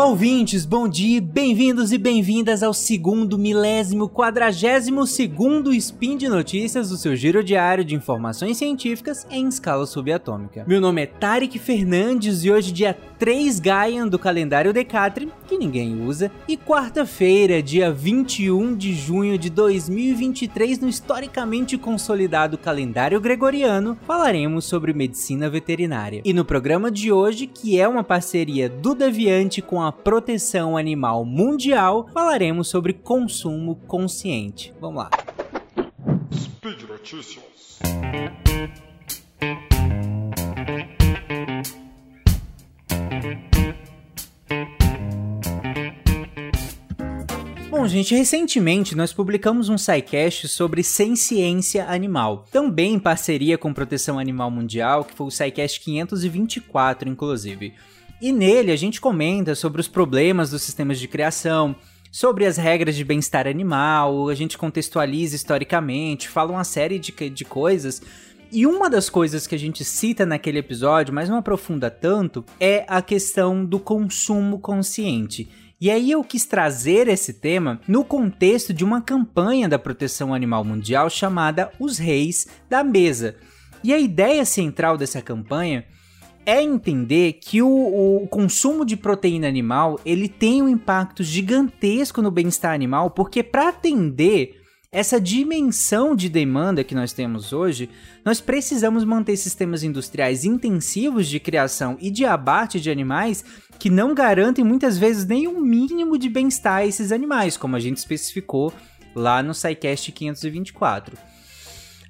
Olá, ouvintes, bom dia, bem-vindos e bem-vindas ao segundo milésimo quadragésimo segundo Spin de Notícias, o seu giro diário de informações científicas em escala subatômica. Meu nome é Tarek Fernandes e hoje, dia 3 Gaian do calendário Decatrin, que ninguém usa, e quarta-feira, dia 21 de junho de 2023, no historicamente consolidado calendário gregoriano, falaremos sobre medicina veterinária. E no programa de hoje, que é uma parceria do Deviante com a Proteção Animal Mundial, falaremos sobre consumo consciente. Vamos lá. Speed Notícias. Bom, gente, recentemente nós publicamos um SciCast sobre ciência animal, também em parceria com Proteção Animal Mundial, que foi o SciCast 524, inclusive. E nele a gente comenta sobre os problemas dos sistemas de criação, sobre as regras de bem-estar animal, a gente contextualiza historicamente, fala uma série de, de coisas. E uma das coisas que a gente cita naquele episódio, mas não aprofunda tanto, é a questão do consumo consciente. E aí eu quis trazer esse tema no contexto de uma campanha da Proteção Animal Mundial chamada Os Reis da Mesa. E a ideia central dessa campanha é entender que o, o, consumo de proteína animal ele tem um impacto gigantesco no bem-estar animal, porque para atender essa dimensão de demanda que nós temos hoje, nós precisamos manter sistemas industriais intensivos de criação e de abate de animais que não garantem muitas vezes nem um mínimo de bem-estar a esses animais, como a gente especificou lá no SciCast 524.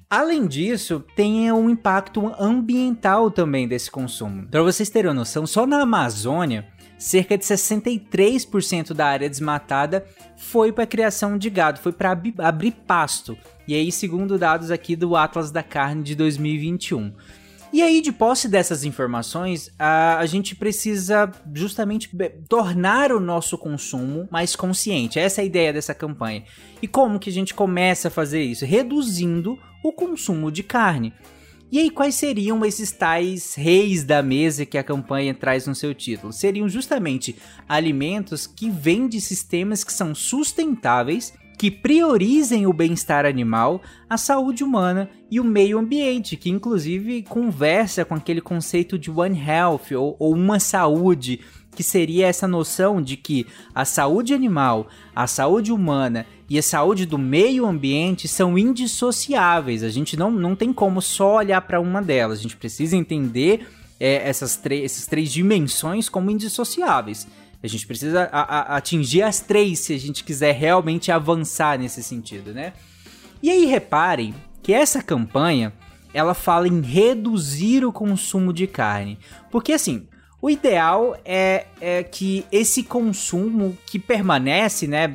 Além disso, tem um impacto ambiental também desse consumo. Para vocês terem uma noção, só na Amazônia, cerca de 63% da área desmatada foi para a criação de gado, foi para abrir pasto. E aí, segundo dados aqui do Atlas da Carne de 2021. E aí, de posse dessas informações, a, a gente precisa justamente tornar o nosso consumo mais consciente. Essa é a ideia dessa campanha. E como que a gente começa a fazer isso? Reduzindo o consumo de carne. E aí, quais seriam esses tais reis da mesa que a campanha traz no seu título? Seriam justamente alimentos que vêm de sistemas que são sustentáveis que priorizem o bem-estar animal, a saúde humana e o meio ambiente, que inclusive conversa com aquele conceito de One Health ou, ou uma saúde, que seria essa noção de que a saúde animal, a saúde humana e a saúde do meio ambiente são indissociáveis. A gente não, não tem como só olhar para uma delas, a gente precisa entender é, essas, essas três dimensões como indissociáveis. A gente precisa a, a, atingir as três se a gente quiser realmente avançar nesse sentido, né? E aí reparem que essa campanha ela fala em reduzir o consumo de carne, porque assim o ideal é, é que esse consumo que permanece, né,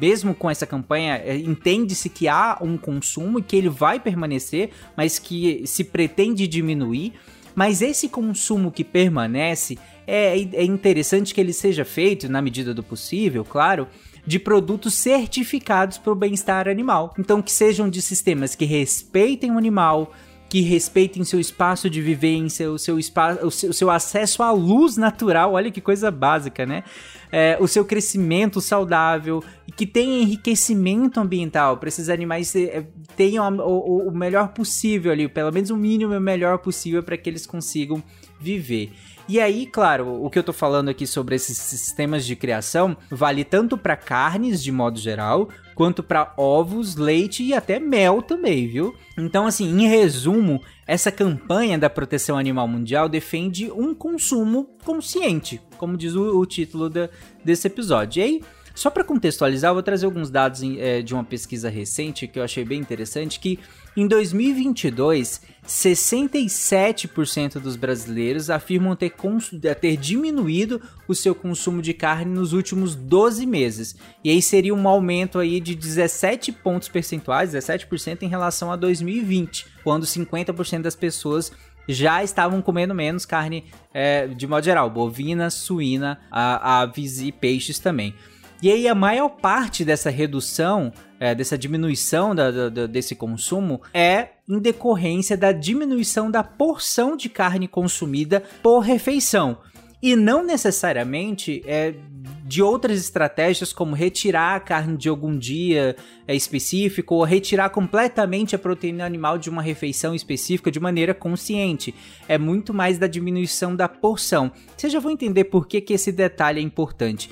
mesmo com essa campanha, é, entende-se que há um consumo e que ele vai permanecer, mas que se pretende diminuir. Mas esse consumo que permanece, é, é interessante que ele seja feito, na medida do possível, claro, de produtos certificados para o bem-estar animal. Então, que sejam de sistemas que respeitem o animal, que respeitem seu espaço de vivência, o seu, espaço, o seu, acesso à luz natural, olha que coisa básica, né? É, o seu crescimento saudável e que tenha enriquecimento ambiental para esses animais é, tenham o, o melhor possível ali, pelo menos o mínimo melhor possível para que eles consigam viver. E aí, claro, o que eu tô falando aqui sobre esses sistemas de criação vale tanto para carnes de modo geral, quanto para ovos, leite e até mel também, viu? Então, assim, em resumo, essa campanha da Proteção Animal Mundial defende um consumo consciente, como diz o, o título da, desse episódio. E aí, só para contextualizar, eu vou trazer alguns dados é, de uma pesquisa recente que eu achei bem interessante, que em 2022, 67% dos brasileiros afirmam ter, ter diminuído o seu consumo de carne nos últimos 12 meses. E aí seria um aumento aí de 17 pontos percentuais, 17% em relação a 2020, quando 50% das pessoas já estavam comendo menos carne é, de modo geral, bovina, suína, aves e peixes também. E aí a maior parte dessa redução, é, dessa diminuição da, da, desse consumo é em decorrência da diminuição da porção de carne consumida por refeição. e não necessariamente é, de outras estratégias como retirar a carne de algum dia é, específico ou retirar completamente a proteína animal de uma refeição específica de maneira consciente. É muito mais da diminuição da porção. Vocês já vão entender por que, que esse detalhe é importante.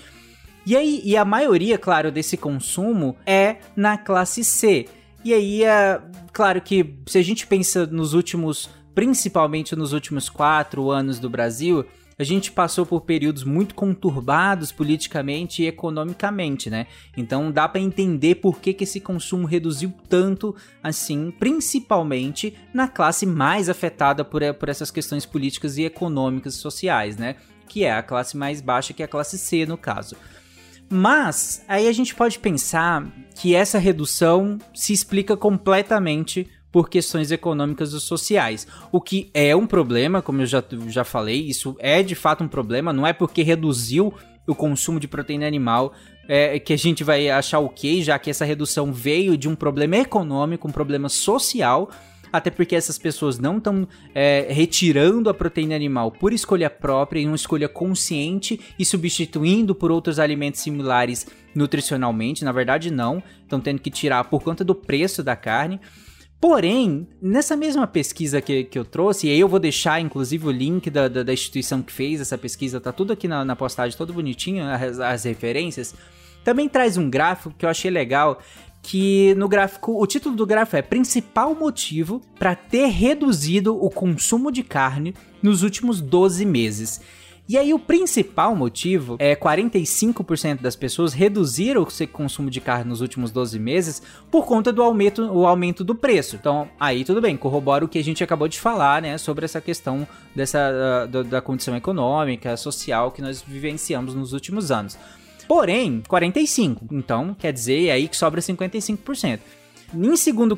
E aí, e a maioria, claro, desse consumo é na classe C. E aí, é, claro que se a gente pensa nos últimos, principalmente nos últimos quatro anos do Brasil, a gente passou por períodos muito conturbados politicamente e economicamente, né? Então dá para entender por que, que esse consumo reduziu tanto assim, principalmente na classe mais afetada por, por essas questões políticas e econômicas e sociais, né? Que é a classe mais baixa, que é a classe C no caso. Mas aí a gente pode pensar que essa redução se explica completamente por questões econômicas e sociais. O que é um problema, como eu já, já falei, isso é de fato um problema, não é porque reduziu o consumo de proteína animal é, que a gente vai achar ok, já que essa redução veio de um problema econômico, um problema social, até porque essas pessoas não estão é, retirando a proteína animal por escolha própria, em uma escolha consciente e substituindo por outros alimentos similares nutricionalmente, na verdade não, estão tendo que tirar por conta do preço da carne. Porém, nessa mesma pesquisa que, que eu trouxe, e aí eu vou deixar inclusive o link da, da, da instituição que fez essa pesquisa, tá tudo aqui na, na postagem, todo bonitinho, as, as referências, também traz um gráfico que eu achei legal, que no gráfico, o título do gráfico é Principal motivo para ter reduzido o consumo de carne nos últimos 12 meses. E aí o principal motivo é 45% das pessoas reduziram o seu consumo de carne nos últimos 12 meses por conta do aumento, o aumento do preço. Então, aí tudo bem, corrobora o que a gente acabou de falar, né, sobre essa questão dessa da, da condição econômica, social que nós vivenciamos nos últimos anos. Porém, 45. Então, quer dizer, é aí que sobra 55%. Em segundo,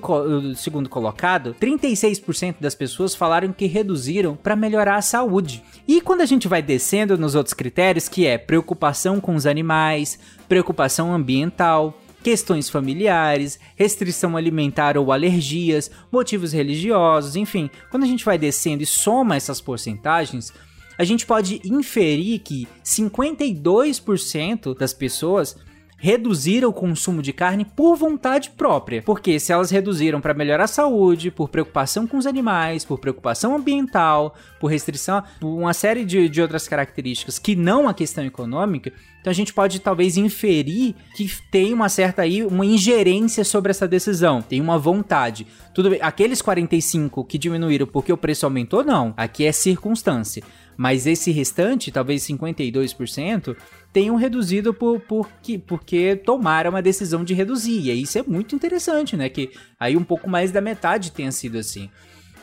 segundo colocado, 36% das pessoas falaram que reduziram para melhorar a saúde. E quando a gente vai descendo nos outros critérios, que é preocupação com os animais, preocupação ambiental, questões familiares, restrição alimentar ou alergias, motivos religiosos, enfim, quando a gente vai descendo e soma essas porcentagens, a gente pode inferir que 52% das pessoas reduziram o consumo de carne por vontade própria. Porque se elas reduziram para melhorar a saúde, por preocupação com os animais, por preocupação ambiental, por restrição, por uma série de, de outras características que não a questão econômica, então a gente pode talvez inferir que tem uma certa aí uma ingerência sobre essa decisão, tem uma vontade. Tudo bem, aqueles 45 que diminuíram porque o preço aumentou não, aqui é circunstância. Mas esse restante, talvez 52%, tenham reduzido por, por, porque tomaram uma decisão de reduzir. E isso é muito interessante, né? Que aí um pouco mais da metade tenha sido assim.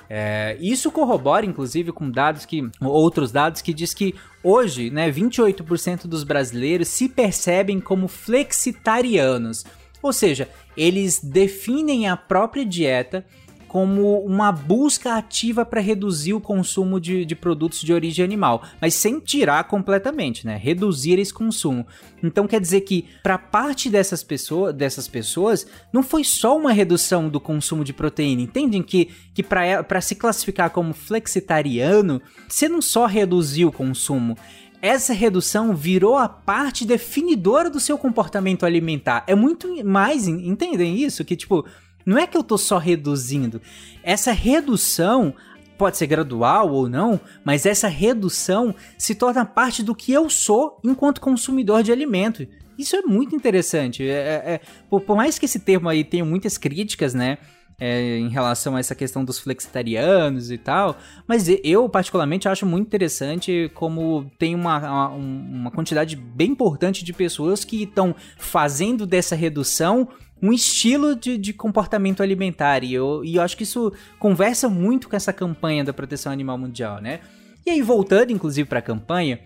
É, isso corrobora, inclusive, com dados que. outros dados que diz que hoje, né, 28% dos brasileiros se percebem como flexitarianos. Ou seja, eles definem a própria dieta como uma busca ativa para reduzir o consumo de, de, produtos de origem animal, mas sem tirar completamente, né? Reduzir esse consumo. Então quer dizer que para parte dessas pessoas, dessas pessoas, não foi só uma redução do consumo de proteína. Entendem que, que para se classificar como flexitariano, você não só reduziu o consumo, essa redução virou a parte definidora do seu comportamento alimentar. É muito mais, entendem isso? Que tipo, não é que eu tô só reduzindo. Essa redução pode ser gradual ou não, mas essa redução se torna parte do que eu sou enquanto consumidor de alimento. Isso é muito interessante. É, é, é por, por, mais que esse termo aí tenha muitas críticas, né? É, em relação a essa questão dos flexitarianos e tal, mas eu particularmente acho muito interessante como tem uma, uma, uma quantidade bem importante de pessoas que estão fazendo dessa redução um estilo de, de comportamento alimentar. E eu, e eu acho que isso conversa muito com essa campanha da proteção animal mundial, né? E aí, voltando inclusive para a campanha,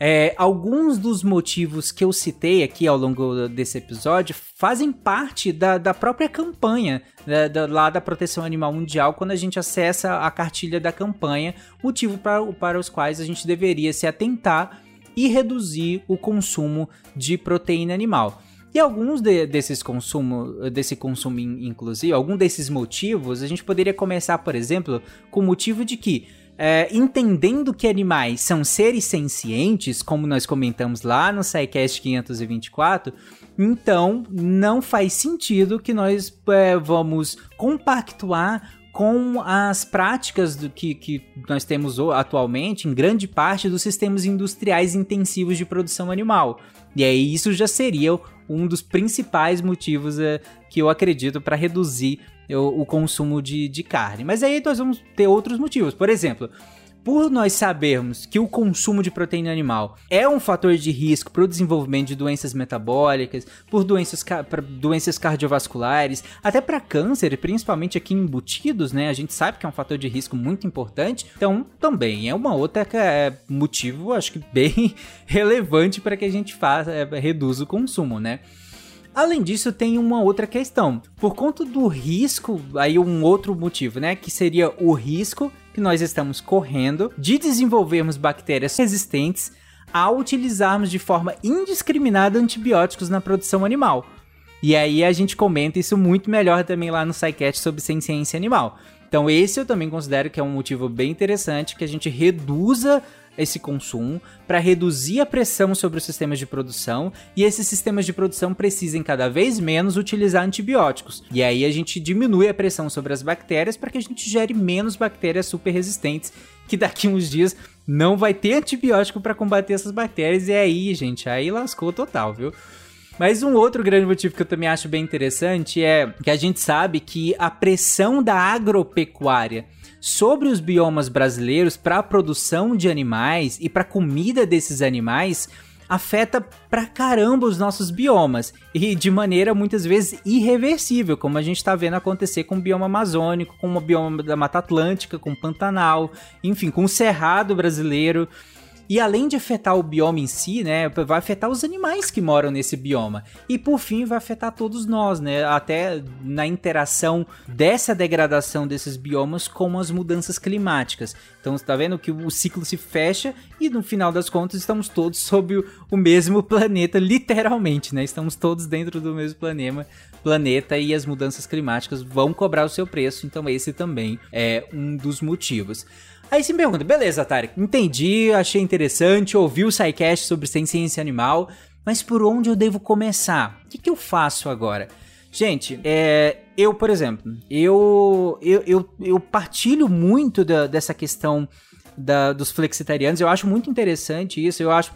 é, alguns dos motivos que eu citei aqui ao longo desse episódio fazem parte da, da própria campanha da, da, lá da Proteção Animal Mundial quando a gente acessa a cartilha da campanha, motivo para, para os quais a gente deveria se atentar e reduzir o consumo de proteína animal. E alguns de, desses consumo, desse consumo inclusive, algum desses motivos, a gente poderia começar, por exemplo, com o motivo de que é, entendendo que animais são seres sencientes, como nós comentamos lá no SciCast 524, então não faz sentido que nós é, vamos compactuar com as práticas do que, que nós temos atualmente em grande parte dos sistemas industriais intensivos de produção animal. E aí isso já seria um dos principais motivos é, que eu acredito para reduzir o, consumo de, de carne. Mas aí nós vamos ter outros motivos. Por exemplo, por nós sabermos que o consumo de proteína animal é um fator de risco para o desenvolvimento de doenças metabólicas, por doenças, doenças cardiovasculares, até para câncer, principalmente aqui embutidos, né? A gente sabe que é um fator de risco muito importante. Então, também é uma outra é, motivo, acho que bem relevante para que a gente faça, é, reduza o consumo, né? Além disso, tem uma outra questão. Por conta do risco, aí um outro motivo, né? Que seria o risco que nós estamos correndo de desenvolvermos bactérias resistentes ao utilizarmos de forma indiscriminada antibióticos na produção animal. E aí a gente comenta isso muito melhor também lá no SciCast sobre ciência animal. Então esse eu também considero que é um motivo bem interessante que a gente reduza esse consumo, para reduzir a pressão sobre os sistemas de produção e esses sistemas de produção precisem cada vez menos utilizar antibióticos. E aí a gente diminui a pressão sobre as bactérias para que a gente gere menos bactérias super resistentes, que daqui uns dias não vai ter antibiótico para combater essas bactérias e aí, gente, aí lascou total, viu? Mas um outro grande motivo que eu também acho bem interessante é que a gente sabe que a pressão da agropecuária sobre os biomas brasileiros para a produção de animais e para a comida desses animais afeta pra caramba os nossos biomas e de maneira muitas vezes irreversível, como a gente está vendo acontecer com o bioma amazônico, com o bioma da Mata Atlântica, com o Pantanal, enfim, com o Cerrado brasileiro. E além de afetar o bioma em si, né, vai afetar os animais que moram nesse bioma. E por fim, vai afetar todos nós, né, até na interação dessa degradação desses biomas com as mudanças climáticas. Então, está vendo que o ciclo se fecha e no final das contas estamos todos sob o mesmo planeta, literalmente, né? Estamos todos dentro do mesmo planeta, planeta e as mudanças climáticas vão cobrar o seu preço, então esse também é um dos motivos. Aí você me pergunta, beleza, Tarek, entendi, achei interessante, ouvi o SciCast sobre ciência animal, mas por onde eu devo começar? O que, que eu faço agora? Gente, é, eu, por exemplo, eu, eu, eu, eu partilho muito da, dessa questão da, dos flexitarianos, eu acho muito interessante isso, eu acho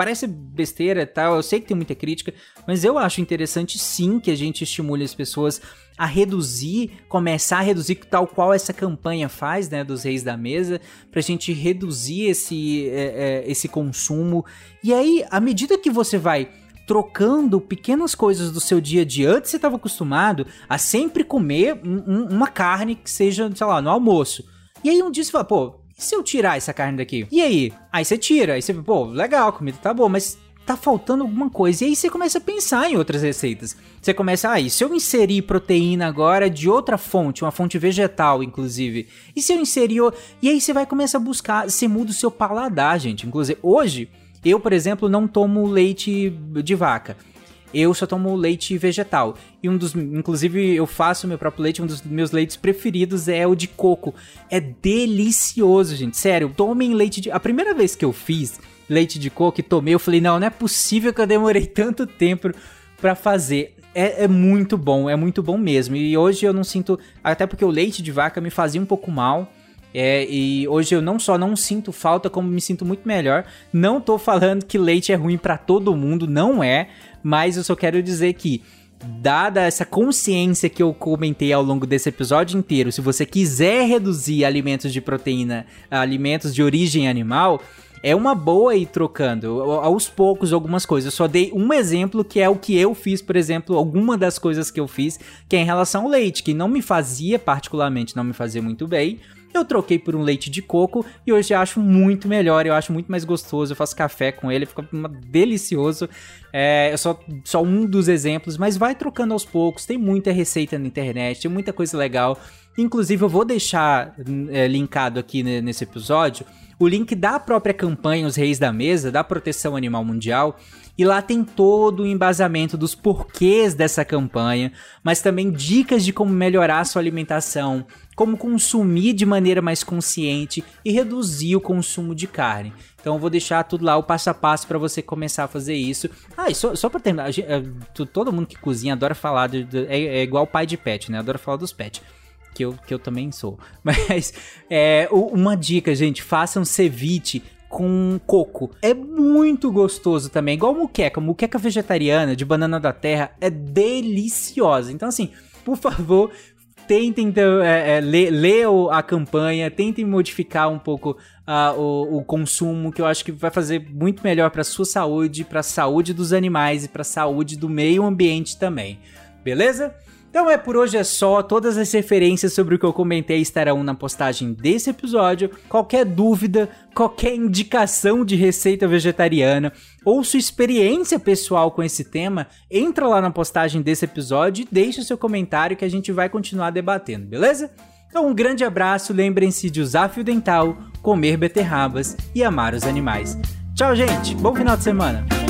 parece besteira e tal, eu sei que tem muita crítica, mas eu acho interessante sim que a gente estimule as pessoas a reduzir, começar a reduzir tal qual essa campanha faz, né, dos reis da mesa, pra gente reduzir esse, é, é, esse consumo. E aí, à medida que você vai trocando pequenas coisas do seu dia a dia. Antes você estava acostumado a sempre comer um, um, uma carne que seja, sei lá, no almoço. E aí um dia você fala, pô, e se eu tirar essa carne daqui? E aí? Aí você tira, aí você, pô, legal, a comida tá boa, mas tá faltando alguma coisa. E aí você começa a pensar em outras receitas. Você começa, ah, se eu inserir proteína agora de outra fonte, uma fonte vegetal, inclusive? E se eu inserir. E aí você vai começar a buscar, você muda o seu paladar, gente. Inclusive, hoje, eu, por exemplo, não tomo leite de vaca. Eu só tomo leite vegetal. E um dos. Inclusive, eu faço meu próprio leite. Um dos meus leites preferidos é o de coco. É delicioso, gente. Sério, tomem leite de. A primeira vez que eu fiz leite de coco e tomei, eu falei, não, não é possível que eu demorei tanto tempo para fazer. É, é, muito bom, é muito bom mesmo. E hoje eu não sinto. Até porque o leite de vaca me fazia um pouco mal. É, e hoje eu não só não sinto falta, como me sinto muito melhor. Não tô falando que leite é ruim para todo mundo, não é mas eu só quero dizer que dada essa consciência que eu comentei ao longo desse episódio inteiro, se você quiser reduzir alimentos de proteína, alimentos de origem animal, é uma boa ir trocando aos poucos algumas coisas. Eu só dei um exemplo que é o que eu fiz, por exemplo, alguma das coisas que eu fiz, que é em relação ao leite, que não me fazia particularmente, não me fazia muito bem. Eu troquei por um leite de coco e hoje acho muito melhor, eu acho muito mais gostoso. Eu faço café com ele, fica delicioso. É só, só um dos exemplos, mas vai trocando aos poucos. Tem muita receita na internet, tem muita coisa legal. Inclusive, eu vou deixar é, linkado aqui nesse episódio o link da própria campanha Os Reis da Mesa, da Proteção Animal Mundial, e lá tem todo o embasamento dos porquês dessa campanha, mas também dicas de como melhorar a sua alimentação, como consumir de maneira mais consciente e reduzir o consumo de carne. Então eu vou deixar tudo lá, o passo a passo para você começar a fazer isso. Ah, e só, só pra terminar, eh, todo mundo que cozinha adora falar, de, de, é, é, igual pai de pet, né? Adora falar dos pets. Que eu, que eu também sou. Mas é, uma dica, gente, façam ceviche com coco. É muito gostoso também, igual muqueca. Muqueca vegetariana de banana da terra é deliciosa. Então, assim, por favor, tentem então, é, é, ler, ler, a campanha, tentem modificar um pouco uh, o, o, consumo, que eu acho que vai fazer muito melhor para sua saúde, para a saúde dos animais e para a saúde do meio ambiente também. Beleza? Então é por hoje é só. Todas as referências sobre o que eu comentei estarão na postagem desse episódio. Qualquer dúvida, qualquer indicação de receita vegetariana ou sua experiência pessoal com esse tema, entra lá na postagem desse episódio e deixa o seu comentário que a gente vai continuar debatendo, beleza? Então um grande abraço, lembrem-se de usar fio dental, comer beterrabas e amar os animais. Tchau, gente. Bom final de semana.